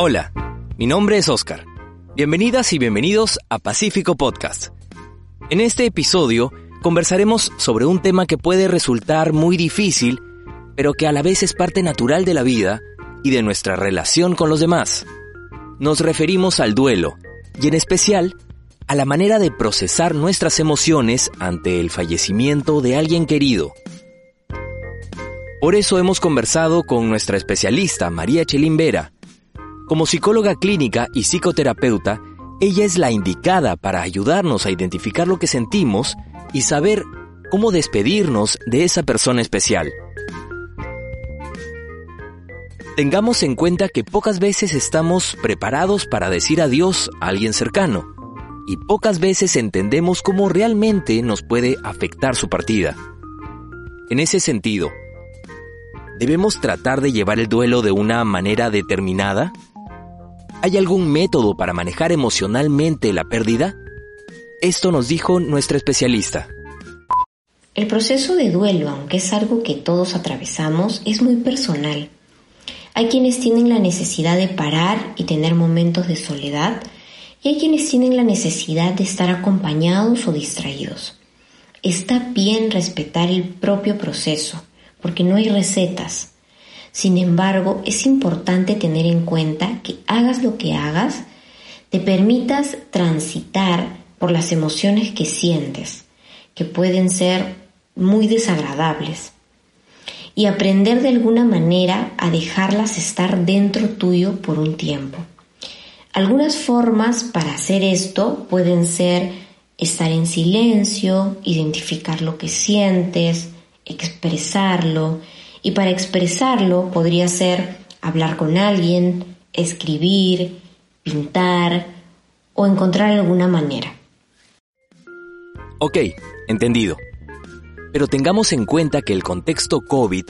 Hola, mi nombre es Oscar. Bienvenidas y bienvenidos a Pacífico Podcast. En este episodio conversaremos sobre un tema que puede resultar muy difícil, pero que a la vez es parte natural de la vida y de nuestra relación con los demás. Nos referimos al duelo, y en especial a la manera de procesar nuestras emociones ante el fallecimiento de alguien querido. Por eso hemos conversado con nuestra especialista, María Chelín Vera. Como psicóloga clínica y psicoterapeuta, ella es la indicada para ayudarnos a identificar lo que sentimos y saber cómo despedirnos de esa persona especial. Tengamos en cuenta que pocas veces estamos preparados para decir adiós a alguien cercano y pocas veces entendemos cómo realmente nos puede afectar su partida. En ese sentido, ¿Debemos tratar de llevar el duelo de una manera determinada? ¿Hay algún método para manejar emocionalmente la pérdida? Esto nos dijo nuestra especialista. El proceso de duelo, aunque es algo que todos atravesamos, es muy personal. Hay quienes tienen la necesidad de parar y tener momentos de soledad y hay quienes tienen la necesidad de estar acompañados o distraídos. Está bien respetar el propio proceso porque no hay recetas. Sin embargo, es importante tener en cuenta que hagas lo que hagas, te permitas transitar por las emociones que sientes, que pueden ser muy desagradables, y aprender de alguna manera a dejarlas estar dentro tuyo por un tiempo. Algunas formas para hacer esto pueden ser estar en silencio, identificar lo que sientes, expresarlo y para expresarlo podría ser hablar con alguien, escribir, pintar o encontrar alguna manera. Ok, entendido. Pero tengamos en cuenta que el contexto COVID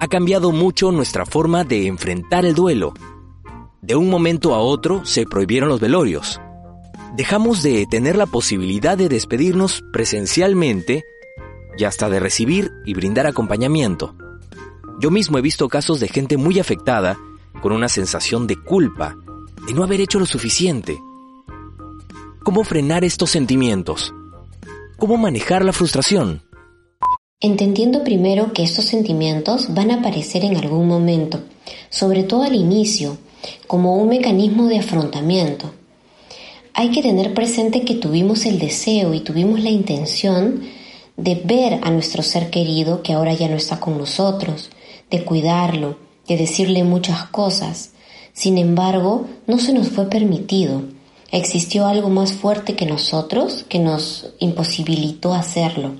ha cambiado mucho nuestra forma de enfrentar el duelo. De un momento a otro se prohibieron los velorios. Dejamos de tener la posibilidad de despedirnos presencialmente y hasta de recibir y brindar acompañamiento. Yo mismo he visto casos de gente muy afectada con una sensación de culpa, de no haber hecho lo suficiente. ¿Cómo frenar estos sentimientos? ¿Cómo manejar la frustración? Entendiendo primero que estos sentimientos van a aparecer en algún momento, sobre todo al inicio, como un mecanismo de afrontamiento. Hay que tener presente que tuvimos el deseo y tuvimos la intención de ver a nuestro ser querido que ahora ya no está con nosotros, de cuidarlo, de decirle muchas cosas. Sin embargo, no se nos fue permitido. Existió algo más fuerte que nosotros que nos imposibilitó hacerlo.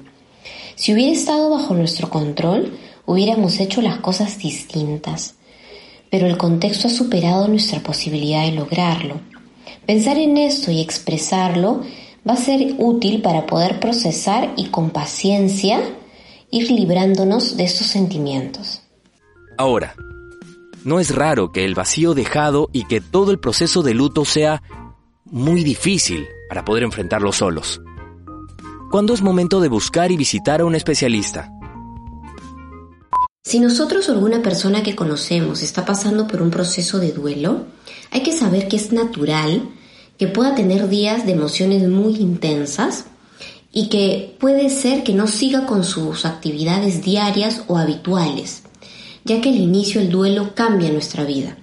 Si hubiera estado bajo nuestro control, hubiéramos hecho las cosas distintas. Pero el contexto ha superado nuestra posibilidad de lograrlo. Pensar en esto y expresarlo va a ser útil para poder procesar y con paciencia ir librándonos de estos sentimientos. Ahora, no es raro que el vacío dejado y que todo el proceso de luto sea muy difícil para poder enfrentarlo solos. ¿Cuándo es momento de buscar y visitar a un especialista? Si nosotros o alguna persona que conocemos está pasando por un proceso de duelo, hay que saber que es natural que pueda tener días de emociones muy intensas y que puede ser que no siga con sus actividades diarias o habituales, ya que al inicio el duelo cambia nuestra vida.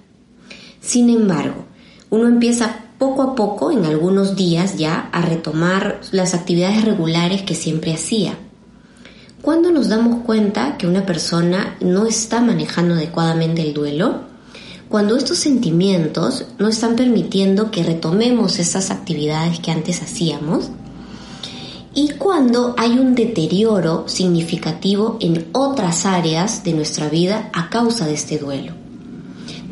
Sin embargo, uno empieza poco a poco, en algunos días ya, a retomar las actividades regulares que siempre hacía. Cuando nos damos cuenta que una persona no está manejando adecuadamente el duelo, cuando estos sentimientos no están permitiendo que retomemos esas actividades que antes hacíamos y cuando hay un deterioro significativo en otras áreas de nuestra vida a causa de este duelo.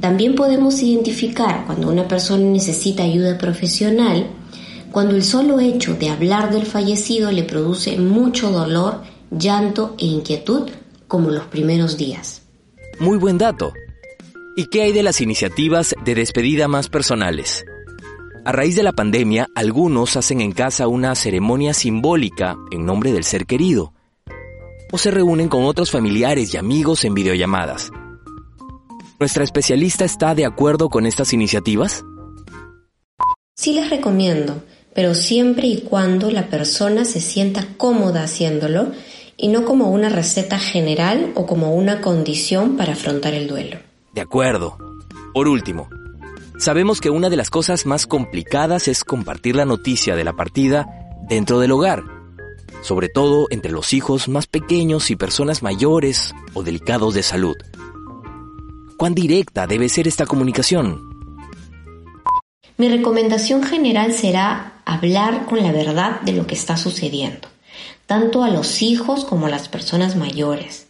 También podemos identificar cuando una persona necesita ayuda profesional, cuando el solo hecho de hablar del fallecido le produce mucho dolor, llanto e inquietud, como los primeros días. Muy buen dato. ¿Y qué hay de las iniciativas de despedida más personales? A raíz de la pandemia, algunos hacen en casa una ceremonia simbólica en nombre del ser querido, o se reúnen con otros familiares y amigos en videollamadas. ¿Nuestra especialista está de acuerdo con estas iniciativas? Sí les recomiendo, pero siempre y cuando la persona se sienta cómoda haciéndolo y no como una receta general o como una condición para afrontar el duelo. De acuerdo. Por último, Sabemos que una de las cosas más complicadas es compartir la noticia de la partida dentro del hogar, sobre todo entre los hijos más pequeños y personas mayores o delicados de salud. ¿Cuán directa debe ser esta comunicación? Mi recomendación general será hablar con la verdad de lo que está sucediendo, tanto a los hijos como a las personas mayores.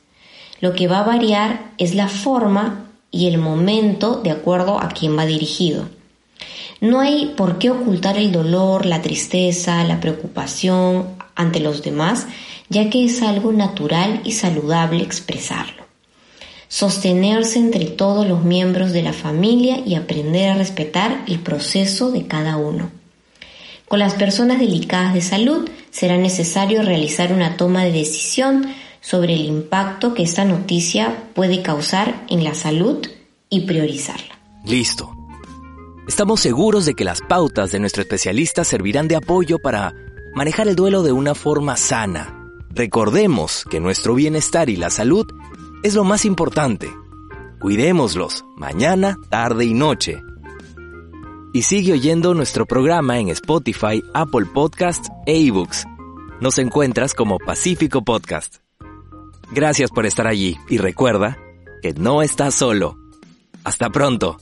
Lo que va a variar es la forma y el momento de acuerdo a quién va dirigido. No hay por qué ocultar el dolor, la tristeza, la preocupación ante los demás, ya que es algo natural y saludable expresarlo. Sostenerse entre todos los miembros de la familia y aprender a respetar el proceso de cada uno. Con las personas delicadas de salud será necesario realizar una toma de decisión sobre el impacto que esta noticia puede causar en la salud y priorizarla. Listo. Estamos seguros de que las pautas de nuestro especialista servirán de apoyo para manejar el duelo de una forma sana. Recordemos que nuestro bienestar y la salud es lo más importante. Cuidémoslos mañana, tarde y noche. Y sigue oyendo nuestro programa en Spotify, Apple Podcasts e eBooks. Nos encuentras como Pacífico Podcast. Gracias por estar allí y recuerda que no estás solo. Hasta pronto.